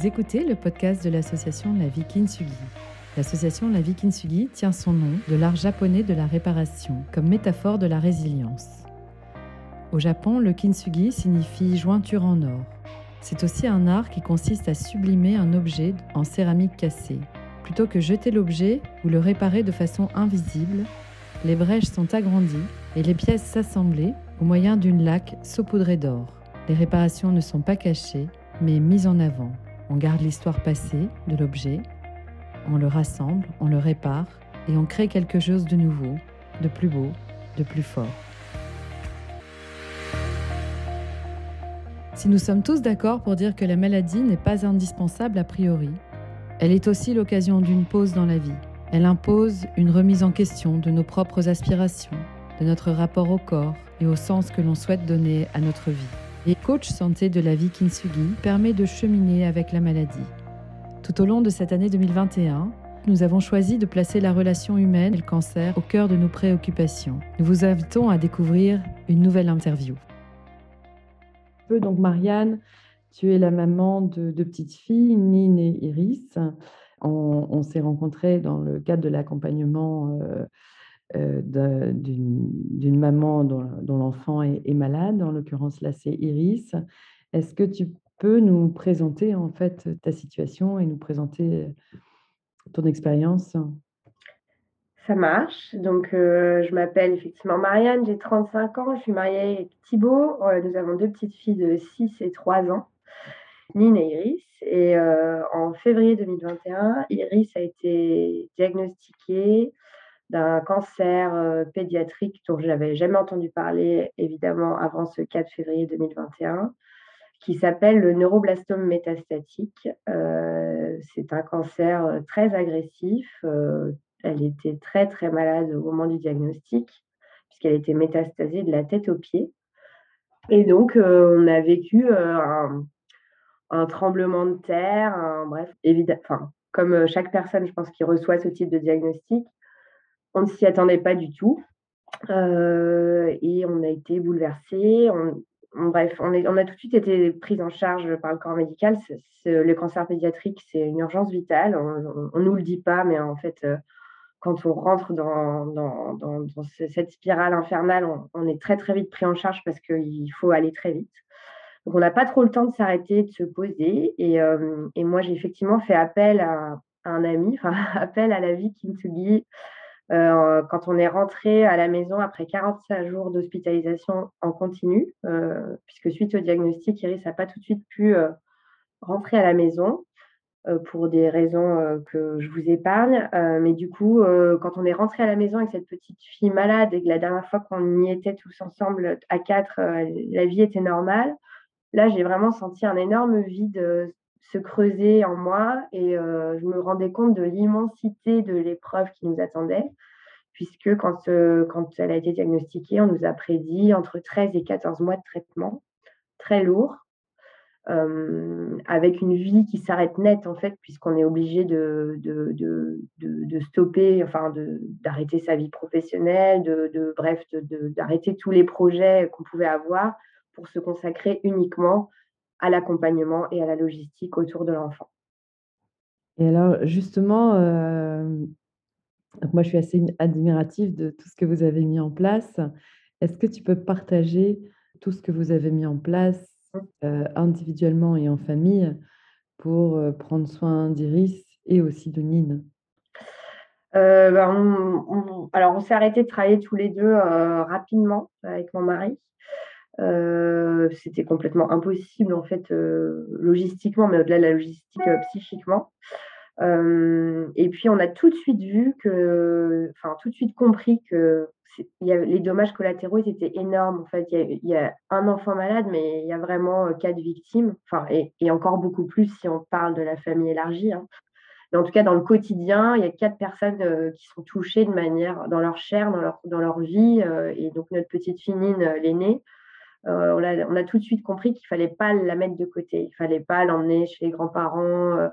Vous écoutez le podcast de l'association La Vie Kintsugi. L'association La Vie Kintsugi tient son nom de l'art japonais de la réparation comme métaphore de la résilience. Au Japon, le kintsugi signifie jointure en or. C'est aussi un art qui consiste à sublimer un objet en céramique cassée. Plutôt que jeter l'objet ou le réparer de façon invisible, les brèches sont agrandies et les pièces s'assembler au moyen d'une laque saupoudrée d'or. Les réparations ne sont pas cachées, mais mises en avant. On garde l'histoire passée de l'objet, on le rassemble, on le répare et on crée quelque chose de nouveau, de plus beau, de plus fort. Si nous sommes tous d'accord pour dire que la maladie n'est pas indispensable a priori, elle est aussi l'occasion d'une pause dans la vie. Elle impose une remise en question de nos propres aspirations, de notre rapport au corps et au sens que l'on souhaite donner à notre vie. Et coach santé de la vie Kintsugi permet de cheminer avec la maladie. Tout au long de cette année 2021, nous avons choisi de placer la relation humaine et le cancer au cœur de nos préoccupations. Nous vous invitons à découvrir une nouvelle interview. Donc Marianne, tu es la maman de deux petites filles, Nine et Iris. On, s'est rencontrés dans le cadre de l'accompagnement euh, d'une maman dont, l'enfant est, malade, en l'occurrence là c'est Iris. Est-ce que tu peux nous présenter en fait ta situation et nous présenter ton expérience? Ça marche. Donc euh, je m'appelle effectivement Marianne, j'ai 35 ans, je suis mariée avec Thibaut. Euh, nous avons deux petites filles de 6 et 3 ans, Nine et Iris. Et en février 2021, Iris a été diagnostiquée d'un cancer euh, pédiatrique dont je n'avais jamais entendu parler, évidemment, avant ce 4 février 2021, qui s'appelle le neuroblastome métastatique. Euh, c'est un cancer euh, très agressif. elle était très, très malade au moment du diagnostic, puisqu'elle était métastasée de la tête aux pieds. Et donc, on a vécu un, tremblement de terre, bref, évidemment, comme chaque personne, je pense, qui reçoit ce type de diagnostic, on ne s'y attendait pas du tout. Euh, et on a été bouleversés. bref, on, on, a tout de suite été pris en charge par le corps médical. le cancer pédiatrique, c'est une urgence vitale. On ne nous le dit pas, mais en fait, euh, quand on rentre dans, dans, dans, cette spirale infernale, on, est très très vite pris en charge parce qu'il faut aller très vite. Donc on n'a pas trop le temps de s'arrêter, de se poser. Et, euh, et moi, j'ai effectivement fait appel à, un ami, enfin appel à la vie qui Kintsugi, euh, quand on est rentré à la maison après 45 jours d'hospitalisation en continu, euh, puisque suite au diagnostic, Iris n'a pas tout de suite pu euh, rentrer à la maison pour des raisons que je vous épargne. mais du coup, quand on est rentré à la maison avec cette petite fille malade et que la dernière fois qu'on y était tous ensemble à quatre, la vie était normale, là, j'ai vraiment senti un énorme vide se creuser en moi et euh, je me rendais compte de l'immensité de l'épreuve qui nous attendait, puisque quand, euh, quand elle a été diagnostiquée, on nous a prédit entre 13 et 14 mois de traitement, très lourd, euh, avec une vie qui s'arrête net en fait, puisqu'on est obligé de, de, de, de, stopper, enfin d'arrêter sa vie professionnelle, de, bref, d'arrêter tous les projets qu'on pouvait avoir pour se consacrer uniquement à l'accompagnement et à la logistique autour de l'enfant. Et alors, justement, euh, moi, je suis assez admirative de tout ce que vous avez mis en place. Est-ce que tu peux partager tout ce que vous avez mis en place mmh. euh, individuellement et en famille pour euh, prendre soin d'Iris et aussi de Nine? Ben, alors, on s'est arrêté de travailler tous les deux rapidement avec mon mari. Euh, c'était complètement impossible en fait euh, logistiquement, mais au-delà de la logistique euh, psychiquement. et puis on a tout de suite vu que, enfin tout de suite compris que y a, les dommages collatéraux étaient énormes. En fait, il y, a, un enfant malade, mais il y a vraiment quatre victimes, enfin et, encore beaucoup plus si on parle de la famille élargie. Hein. Mais en tout cas, dans le quotidien, il y a quatre personnes qui sont touchées de manière dans leur chair, dans leur, dans leur vie. et donc notre petite fille l'aînée, euh, on, a, tout de suite compris qu'il fallait pas la mettre de côté, il fallait pas l'emmener chez les grands-parents. Euh,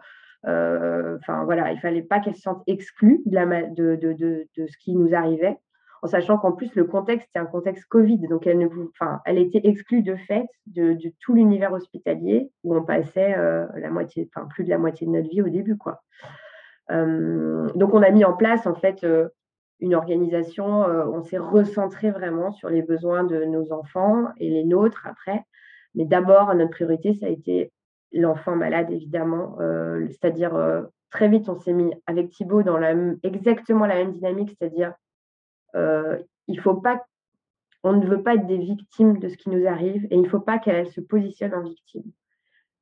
euh, enfin voilà, il fallait pas qu'elle se sente exclue de, ce qui nous arrivait. en sachant qu'en plus le contexte c'est un contexte Covid, donc elle ne, enfin, elle était exclue de fait de, tout l'univers hospitalier où on passait la moitié, enfin plus de la moitié de notre vie au début, quoi. donc on a mis en place en fait une organisation, on s'est recentré vraiment sur les besoins de nos enfants et les nôtres après. Mais d'abord, notre priorité, ça a été l'enfant malade, évidemment. Euh, c'est-à-dire, euh, très vite, on s'est mis avec Thibaut dans exactement la même dynamique, c'est-à-dire, euh, il faut pas, on ne veut pas être des victimes de ce qui nous arrive et il ne faut pas qu'elle se positionne en victime.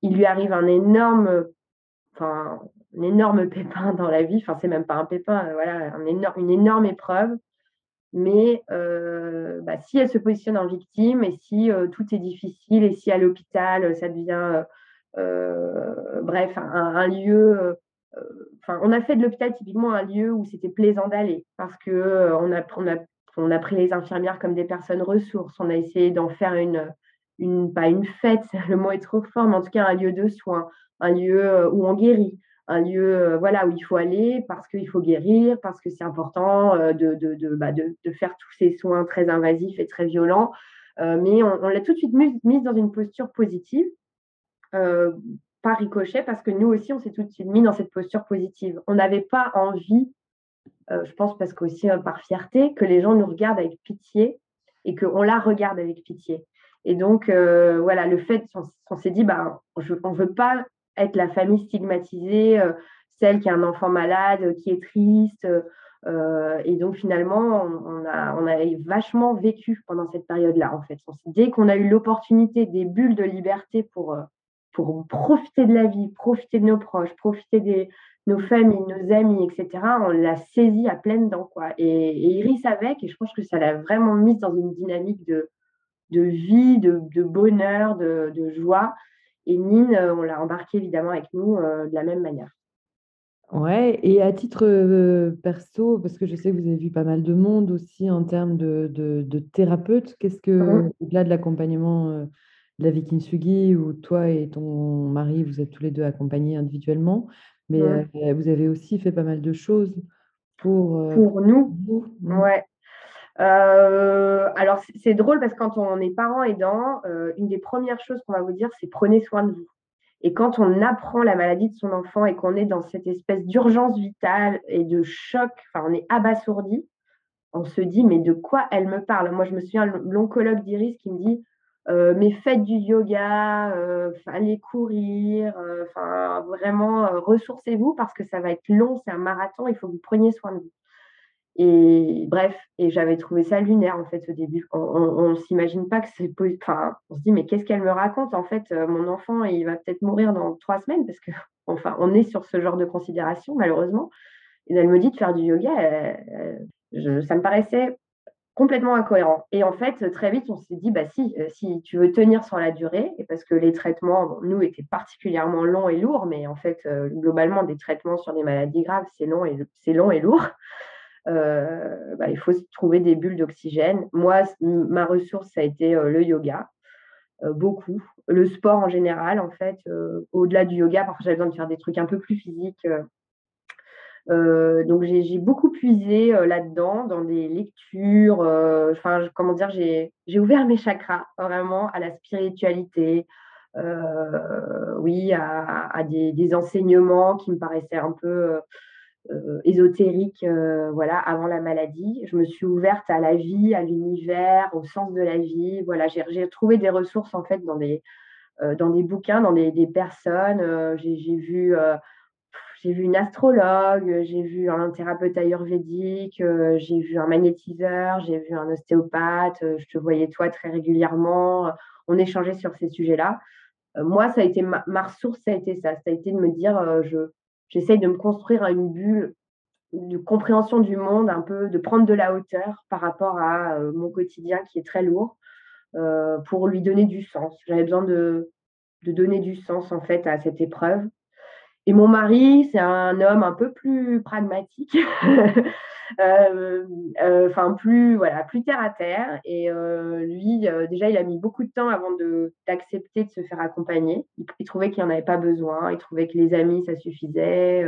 Il lui arrive un énorme, enfin, un énorme pépin dans la vie, enfin, c'est même pas un pépin, voilà, un énorme, une énorme épreuve. Mais bah, si elle se positionne en victime et si tout est difficile et si à l'hôpital ça devient euh, bref, un, lieu. Euh, enfin, on a fait de l'hôpital typiquement un lieu où c'était plaisant d'aller parce que euh, on a, on a pris les infirmières comme des personnes ressources. On a essayé d'en faire une, pas une fête, le mot est trop fort, mais en tout cas un lieu de soins, un lieu où on guérit, un lieu voilà, où il faut aller parce qu'il faut guérir, parce que c'est important de, de, de, bah, de, faire tous ces soins très invasifs et très violents. mais on, l'a tout de suite mise dans une posture positive. Euh, par ricochet, parce que nous aussi, on s'est tout de suite mis dans cette posture positive. On n'avait pas envie, euh, je pense parce qu'aussi euh, par fierté, que les gens nous regardent avec pitié et qu'on la regarde avec pitié. Et donc, voilà, le fait, on, s'est dit, bah, on ne veut pas être la famille stigmatisée, celle qui a un enfant malade, qui est triste. et donc, finalement, on, a, on a vachement vécu pendant cette période-là, en fait. dès qu'on a eu l'opportunité des bulles de liberté pour pour profiter de la vie, profiter de nos proches, profiter de nos familles, nos amis, etc. On l'a saisi à pleines dents, quoi. Et, Iris avec, et je pense que ça l'a vraiment mise dans une dynamique de, de vie, de, bonheur, de, joie. Et Nine, on l'a embarqué évidemment avec nous euh, de la même manière. Ouais, et à titre euh, perso, parce que je sais que vous avez vu pas mal de monde aussi en termes de, de, thérapeutes, qu'est-ce que, mmh au-delà de l'accompagnement euh, la Vikinsugi où toi et ton mari, vous êtes tous les deux accompagnés individuellement, mais euh, vous avez aussi fait pas mal de choses pour, euh, pour nous. Mmh. Ouais. Euh, alors c'est drôle parce que quand on est parent aidant, une des premières choses qu'on va vous dire, c'est prenez soin de vous. Et quand on apprend la maladie de son enfant et qu'on est dans cette espèce d'urgence vitale et de choc, on est abasourdi, on se dit mais de quoi elle me parle? Moi je me souviens l'oncologue d'Iris qui me dit euh, mais faites du yoga, euh, allez courir, euh, vraiment ressourcez-vous parce que ça va être long, c'est un marathon, il faut que vous preniez soin de vous. Et bref, et j'avais trouvé ça lunaire en fait au début. On ne s'imagine pas que c'est Enfin, on se dit mais qu'est-ce qu'elle me raconte? En fait Mon enfant il va peut-être mourir dans trois semaines parce que enfin on est sur ce genre de considération malheureusement. Et elle me dit de faire du yoga, ça me paraissait complètement incohérent. Et en fait, très vite, on s'est dit, bah si, euh, si tu veux tenir sur la durée, parce que les traitements, nous, étaient particulièrement longs et lourds, mais en fait, euh, globalement, des traitements sur des maladies graves, c'est long c'est long et lourd. Euh, bah, il faut trouver des bulles d'oxygène. Moi, ma ressource, ça a été le yoga, beaucoup. Le sport en général, en fait, au-delà du yoga, parfois j'avais besoin de faire des trucs un peu plus physiques euh, donc j'ai beaucoup puisé euh, là-dedans, dans des lectures. Euh, enfin, comment dire, j'ai ouvert mes chakras vraiment à la spiritualité, oui, à, des, enseignements qui me paraissaient un peu ésotériques, voilà, avant la maladie. Je me suis ouverte à la vie, à l'univers, au sens de la vie. Voilà, j'ai trouvé des ressources en fait dans des dans des bouquins, dans des, des personnes. j'ai vu j'ai vu une astrologue, j'ai vu un thérapeute ayurvédique, euh, j'ai vu un magnétiseur, j'ai vu un ostéopathe, euh, je te voyais toi très régulièrement, on échangeait sur ces sujets-là. Euh, moi, ça a été ma, ressource, ça a été ça, ça a été de me dire, je, j'essaye de me construire une bulle de compréhension du monde, un peu de prendre de la hauteur par rapport à mon quotidien qui est très lourd, pour lui donner du sens. J'avais besoin de, de donner du sens en fait à cette épreuve. Et mon mari, c'est un homme un peu plus pragmatique, euh, euh, plus voilà, plus terre à terre. Et euh, lui, déjà, il a mis beaucoup de temps avant d'accepter de, se faire accompagner. Il, trouvait qu'il n'y en avait pas besoin. Il trouvait que les amis, ça suffisait.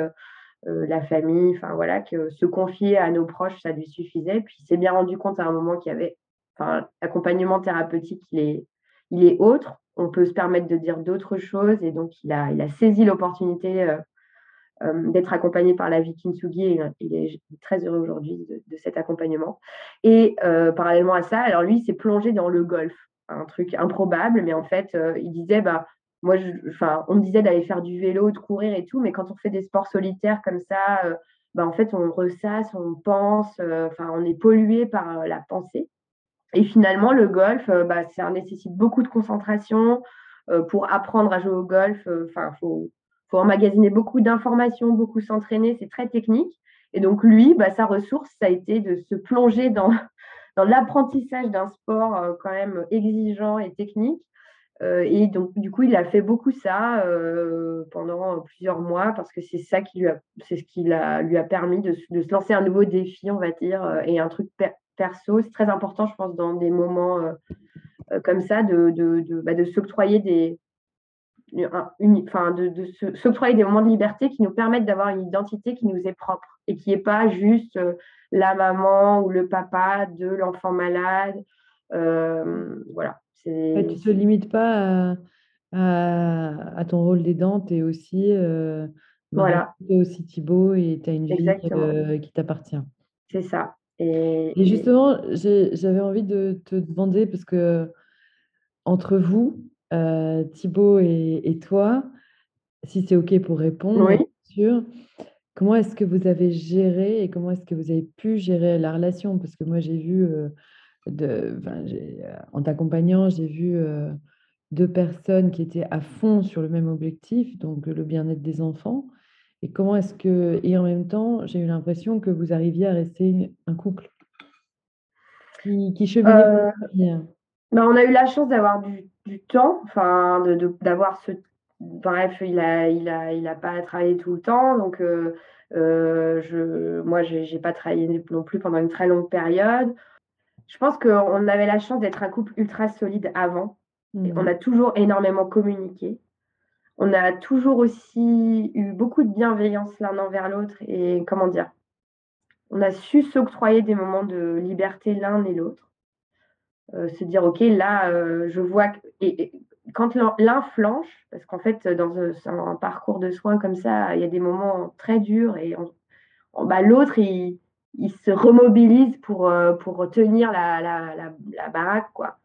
la famille, enfin voilà, que se confier à nos proches, ça lui suffisait. Puis il s'est bien rendu compte à un moment qu'il y avait, enfin, l'accompagnement thérapeutique, il est, il est autre. On peut se permettre de dire d'autres choses et donc il a, saisi l'opportunité euh, d'être accompagné par la vie Kintsugi il est très heureux aujourd'hui de, cet accompagnement. Et euh, parallèlement à ça, alors lui, il s'est plongé dans le golf, un truc improbable, mais en fait, euh, il disait, bah, moi, enfin, on me disait d'aller faire du vélo, de courir et tout, mais quand on fait des sports solitaires comme ça, bah, en fait, on ressasse, on pense, enfin, on est pollué par la pensée. Et finalement, le golf, bah, ça nécessite beaucoup de concentration. pour apprendre à jouer au golf, enfin, faut emmagasiner beaucoup d'informations, beaucoup s'entraîner, c'est très technique. Et donc lui, bah, sa ressource, ça a été de se plonger dans, l'apprentissage d'un sport euh, quand même exigeant et technique. Euh, et donc du coup, il a fait beaucoup ça euh, pendant plusieurs mois parce que c'est ça qui lui a, c'est ce qui lui a permis de, de, se lancer un nouveau défi, on va dire, et un truc perso. C'est très important, je pense, dans des moments comme ça, de, de, de, bah, de s'octroyer des, enfin, de, de s'octroyer des moments de liberté qui nous permettent d'avoir une identité qui nous est propre et qui n'est pas juste euh, la maman ou le papa de l'enfant malade. Euh, voilà. tu ne te limites pas à, ton rôle d'aidante et aussi, euh, voilà. aussi Thibaut et tu as une vie euh, qui t'appartient. C'est ça. Et, et justement, j'avais envie de te demander, parce que entre vous, euh, Thibaut et, toi, si c'est OK pour répondre, sûr, comment est-ce que vous avez géré et comment est-ce que vous avez pu gérer la relation? Parce que moi, j'ai vu, euh, de, euh, en t'accompagnant, j'ai vu deux personnes qui étaient à fond sur le même objectif, donc le bien-être des enfants. Et comment est-ce que, et en même temps, j'ai eu l'impression que vous arriviez à rester un couple? Qui, qui cheminait bien. Bah, on a eu la chance d'avoir du, du temps, enfin, d'avoir ce. Bref, il a, il, a, il a pas travaillé tout le temps, donc euh, euh, je, moi, j'ai n'ai pas travaillé non plus pendant une très longue période. Je pense qu'on avait la chance d'être un couple ultra solide avant. Et on mmh. a toujours énormément communiqué. On a toujours aussi eu beaucoup de bienveillance l'un envers l'autre et comment dire, on a su s'octroyer des moments de liberté l'un et l'autre. Euh, se dire, OK, là, euh, je vois. Et, quand l'un flanche, parce qu'en fait, dans un, parcours de soins comme ça, il y a des moments très durs et bah, l'autre, il, se remobilise pour, euh, pour tenir la, la, la, baraque, quoi.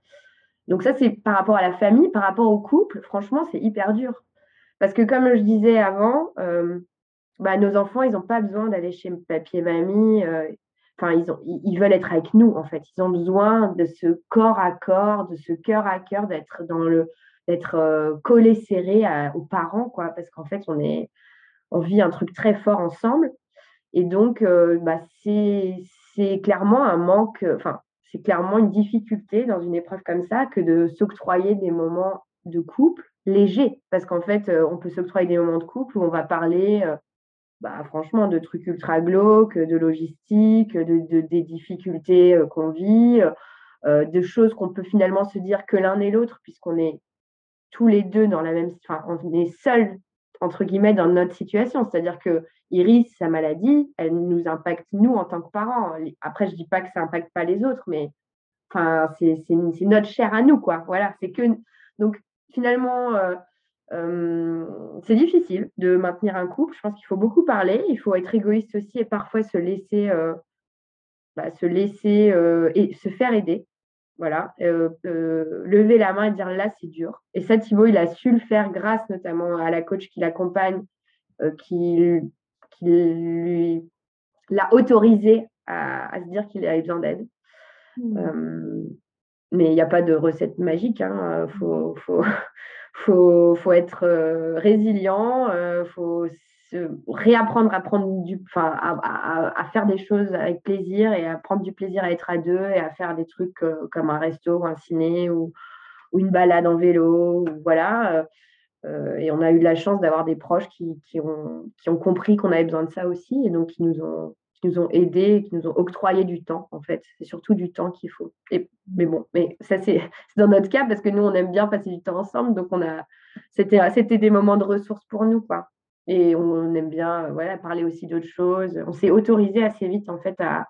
Donc ça, c'est par rapport à la famille, par rapport au couple, franchement, c'est hyper dur. Parce que comme je disais avant, bah, nos enfants, ils n'ont pas besoin d'aller chez papy et mamie ils, ont, ils, veulent être avec nous, en fait. Ils ont besoin de ce corps à corps, de ce cœur à cœur, d'être dans le, d'être euh, collé serré aux parents, quoi, parce qu'en fait, on est, on vit un truc très fort ensemble. Et donc, euh, bah, c'est clairement un manque, enfin, c'est clairement une difficulté dans une épreuve comme ça que de s'octroyer des moments de couple légers, parce qu'en fait, euh, on peut s'octroyer des moments de couple où on va parler bah, franchement, de trucs ultra glauques, de logistique, de, des difficultés euh, qu'on vit, euh, de choses qu'on peut finalement se dire que l'un et l'autre, puisqu'on est tous les deux dans la même, enfin, on est seuls entre guillemets dans notre situation, c'est-à-dire que Iris, sa maladie, elle nous impacte nous en tant que parents. Après, je dis pas que ça impacte pas les autres, mais enfin, c'est notre chair à nous, quoi. Voilà, c'est que donc finalement. Euh, c'est difficile de maintenir un couple. Je pense qu'il faut beaucoup parler. Il faut être égoïste aussi et parfois se laisser, bah, se laisser et se faire aider. Voilà, lever la main et dire là c'est dur. Et ça, Thibaut, il a su le faire grâce notamment à la coach qui l'accompagne, qui, lui l'a autorisé à, se dire qu'il avait besoin d'aide. Mmh. Mais il n'y a pas de recette magique. Il hein. faut, faut, faut, faut être euh, résilient, il euh, faut se réapprendre à prendre du, enfin, à, à, faire des choses avec plaisir et à prendre du plaisir à être à deux et à faire des trucs euh, comme un resto ou un ciné ou, ou une balade en vélo, ou voilà. et on a eu la chance d'avoir des proches qui, qui, ont, qui ont compris qu'on avait besoin de ça aussi et donc qui nous ont qui nous ont aidés, qui nous ont octroyé du temps, en fait. C'est surtout du temps qu'il faut. Et, mais bon, mais ça, c'est dans notre cas parce que nous, on aime bien passer du temps ensemble. Donc, on a, c'était, des moments de ressources pour nous, quoi. et on aime bien voilà, parler aussi d'autres choses. On s'est autorisé assez vite en fait à,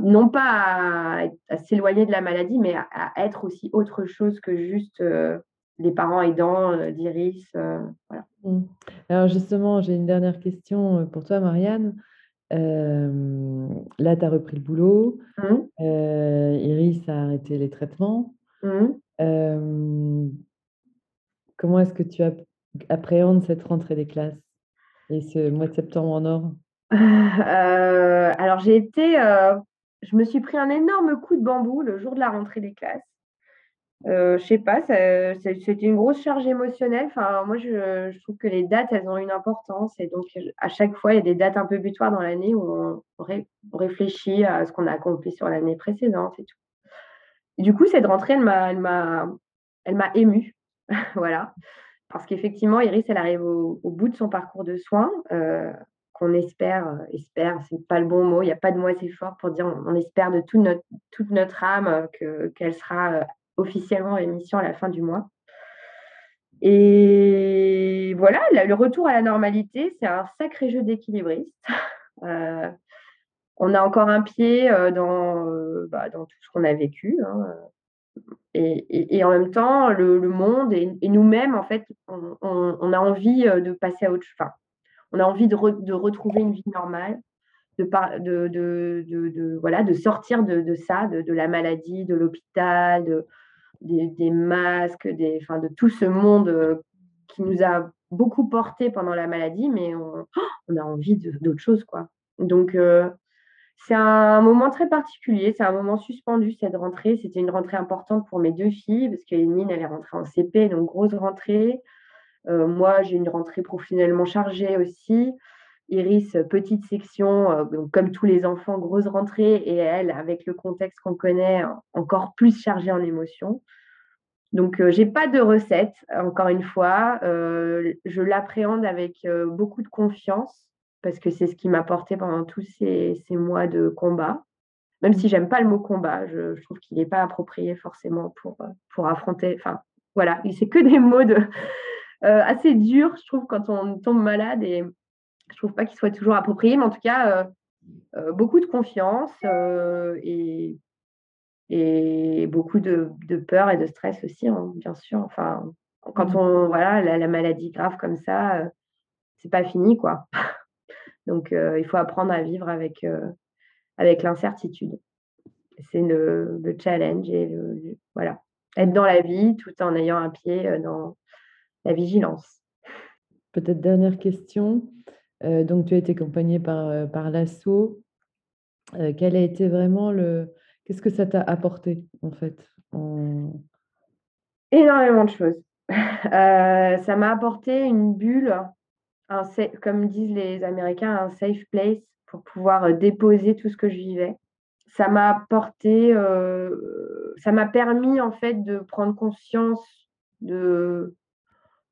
non pas à, s'éloigner de la maladie, mais à, être aussi autre chose que juste les parents aidants d'Iris. voilà. Mmh. Alors justement, j'ai une dernière question pour toi, Marianne. Là, tu as repris le boulot. Mmh. Iris a arrêté les traitements. Mmh. comment est-ce que tu appréhendes cette rentrée des classes et ce mois de septembre en or? Alors j'ai été, je me suis pris un énorme coup de bambou le jour de la rentrée des classes. Euh, je sais pas, c'était une grosse charge émotionnelle. Enfin, moi, je, trouve que les dates, elles ont une importance. Et donc, à chaque fois, il y a des dates un peu butoirs dans l'année où on, réfléchit à ce qu'on a accompli sur l'année précédente et tout. du coup, cette rentrée, elle m'a, émue. voilà. Parce qu'effectivement, Iris, elle arrive au, bout de son parcours de soins, euh, qu'on espère, euh, espère, c'est pas le bon mot, il n'y a pas de mot assez fort pour dire on, espère de toute notre, toute notre âme que, qu'elle sera officiellement à l'émission à la fin du mois. Et voilà, le retour à la normalité, c'est un sacré jeu d'équilibriste. Euh, on a encore un pied euh, dans, euh, bah, dans tout ce qu'on a vécu. Hein. Et, en même temps, le, monde et, nous-mêmes, en fait, on, a envie de passer à autre chose. on a envie de, de, retrouver une vie normale, de, de, de voilà, de sortir de, ça, de, la maladie, de l'hôpital, de, des, masques, des, enfin, de tout ce monde euh, qui nous a beaucoup porté pendant la maladie, mais on, a envie d'autre chose, quoi. Donc, euh, c'est un moment très particulier, c'est un moment suspendu cette rentrée. C'était une rentrée importante pour mes deux filles, parce qu'Eline, elle est rentrée en CP, donc grosse rentrée. Euh, moi, j'ai une rentrée professionnellement chargée aussi. Iris, petite section, euh, comme tous les enfants, grosse rentrée, et elle, avec le contexte qu'on connaît, encore plus chargée en émotions. Donc, euh, j'ai pas de recette, encore une fois. Euh, je l'appréhende avec beaucoup de confiance, parce que c'est ce qui m'a porté pendant tous ces, mois de combat. Même si j'aime pas le mot combat, je, trouve qu'il n'est pas approprié forcément pour, pour affronter. Enfin, voilà, c'est que des mots de, assez durs, je trouve, quand on tombe malade et je trouve pas qu'il soit toujours approprié, mais en tout cas, euh, euh, beaucoup de confiance euh, et, et beaucoup de, peur et de stress aussi, hein, bien sûr. Enfin, quand mmh. on voilà la, maladie grave comme ça, c'est pas fini quoi. Donc il faut apprendre à vivre avec avec l'incertitude. C'est le, challenge et voilà être dans la vie tout en ayant un pied dans la vigilance. Peut-être dernière question. Euh, donc, tu as été accompagnée par, euh, par l'ASSO. Euh, quel a été vraiment le. Qu'est-ce que ça t'a apporté, en fait Énormément de choses. ça m'a apporté une bulle, un, comme disent les Américains, un safe place pour pouvoir déposer tout ce que je vivais. Ça m'a apporté, ça m'a permis en fait de prendre conscience de,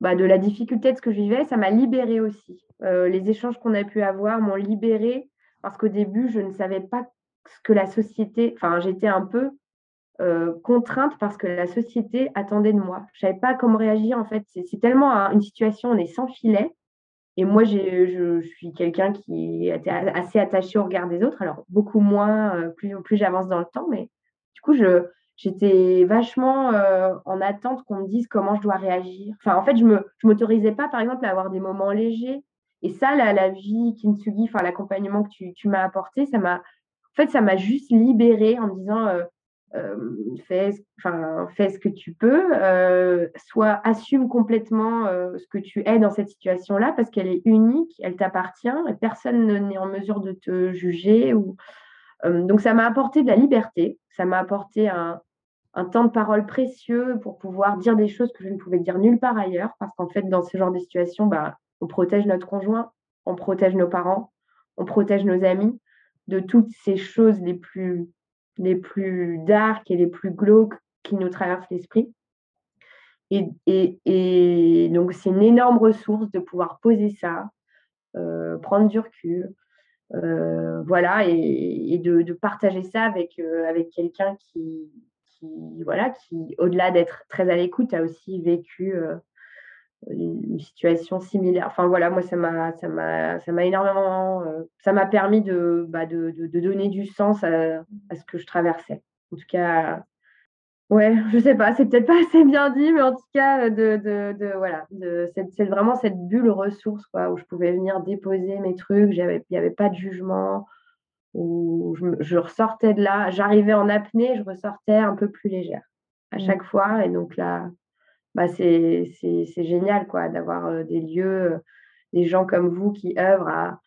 bah, de la difficulté de ce que je vivais. Ça m'a libérée aussi. Euh, les échanges qu'on a pu avoir m'ont libérée parce qu'au début, je ne savais pas ce que la société, enfin, j'étais un peu euh, contrainte parce que la société attendait de moi. Je ne savais pas comment réagir en fait. C'est tellement une situation, on est sans filet. Et moi, je, suis quelqu'un qui était assez attaché au regard des autres, alors beaucoup moins, euh, plus, plus j'avance dans le temps, mais du coup, je, j'étais vachement en attente qu'on me dise comment je dois réagir. Enfin, en fait, je ne je m'autorisais pas, par exemple, à avoir des moments légers et ça, la, vie Kintsugi, enfin l'accompagnement que tu, m'as apporté, ça m'a, en fait, ça m'a juste libérée en me disant, euh, euh, fais, ce que tu peux, euh, soit assume complètement ce que tu es dans cette situation-là parce qu'elle est unique, elle t'appartient et personne n'est en mesure de te juger. Ou, donc ça m'a apporté de la liberté, ça m'a apporté un, un temps de parole précieux pour pouvoir dire des choses que je ne pouvais dire nulle part ailleurs parce qu'en fait, dans ce genre de situation, bah, on protège notre conjoint, on protège nos parents, on protège nos amis de toutes ces choses les plus, les plus dark et les plus glauques qui nous traversent l'esprit. Et, donc, c'est une énorme ressource de pouvoir poser ça, euh, prendre du recul, euh, voilà, et, de, partager ça avec, euh, avec quelqu'un qui, qui, voilà, qui, au-delà d'être très à l'écoute, a aussi vécu une situation similaire. Enfin voilà, moi ça m'a ça m'a ça m'a énormément ça m'a permis de, bah, de, de, donner du sens à, à, ce que je traversais. En tout cas, ouais, je sais pas, c'est peut-être pas assez bien dit, mais en tout cas de, de, de voilà, c'est vraiment cette bulle ressource quoi, où je pouvais venir déposer mes trucs, il n'y avait pas de jugement, où je, je ressortais de là, j'arrivais en apnée, je ressortais un peu plus légère à mmh. chaque fois, et donc là bah, c'est génial quoi, d'avoir des lieux, des gens comme vous qui œuvrent à,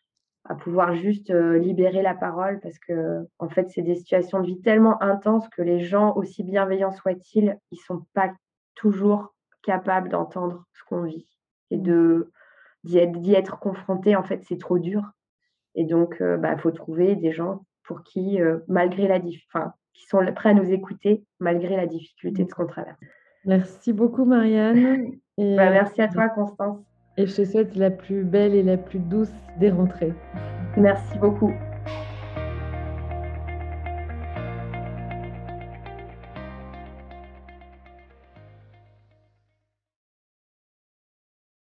à pouvoir juste libérer la parole parce que en fait c'est des situations de vie tellement intenses que les gens aussi bienveillants soient-ils ils sont pas toujours capables d'entendre ce qu'on vit et mmh. de d'y être, être confronté en fait c'est trop dur et donc il bah, faut trouver des gens pour qui malgré la enfin qui sont prêts à nous écouter malgré la difficulté mmh. de ce qu'on traverse Merci beaucoup, Marianne. Et, bah, merci à toi, Constance. Et je te souhaite la plus belle et la plus douce des rentrées. Merci beaucoup.